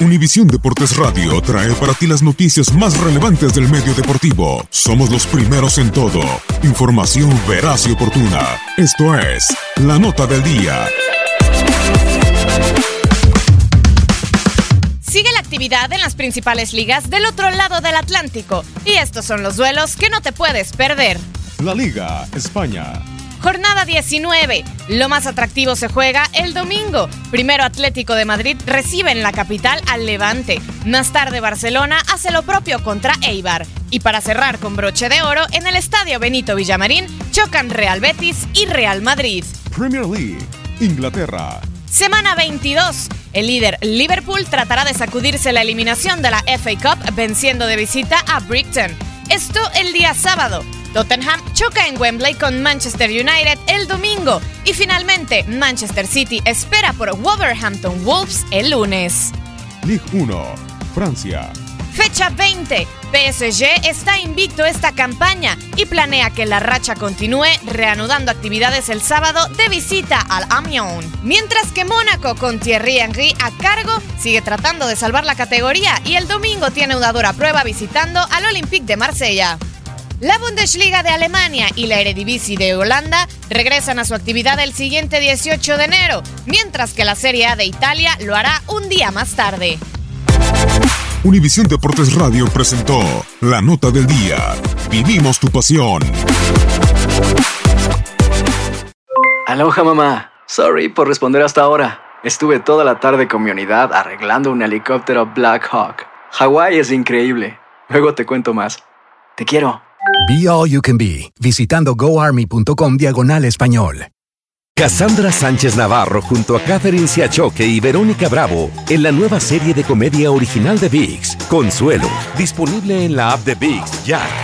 Univisión Deportes Radio trae para ti las noticias más relevantes del medio deportivo. Somos los primeros en todo. Información veraz y oportuna. Esto es La Nota del Día. Sigue la actividad en las principales ligas del otro lado del Atlántico. Y estos son los duelos que no te puedes perder. La Liga España. Jornada 19. Lo más atractivo se juega el domingo. Primero Atlético de Madrid recibe en la capital al Levante. Más tarde Barcelona hace lo propio contra Eibar. Y para cerrar con broche de oro, en el estadio Benito Villamarín chocan Real Betis y Real Madrid. Premier League. Inglaterra. Semana 22. El líder Liverpool tratará de sacudirse la eliminación de la FA Cup venciendo de visita a Brighton. Esto el día sábado. Tottenham choca en Wembley con Manchester United el domingo y finalmente Manchester City espera por Wolverhampton Wolves el lunes. Ligue 1. Francia. Fecha 20. PSG está invicto esta campaña y planea que la racha continúe reanudando actividades el sábado de visita al Amiens. Mientras que Mónaco con Thierry Henry a cargo sigue tratando de salvar la categoría y el domingo tiene una dura prueba visitando al Olympique de Marsella. La Bundesliga de Alemania y la Eredivisie de Holanda regresan a su actividad el siguiente 18 de enero, mientras que la Serie A de Italia lo hará un día más tarde. Univisión Deportes Radio presentó La Nota del Día. Vivimos tu pasión. Aloha mamá. Sorry por responder hasta ahora. Estuve toda la tarde con mi unidad arreglando un helicóptero Black Hawk. Hawái es increíble. Luego te cuento más. Te quiero. Be All You Can Be, visitando goarmy.com diagonal español. Cassandra Sánchez Navarro junto a Catherine Siachoque y Verónica Bravo en la nueva serie de comedia original de VIX, Consuelo. Disponible en la app de VIX, ya.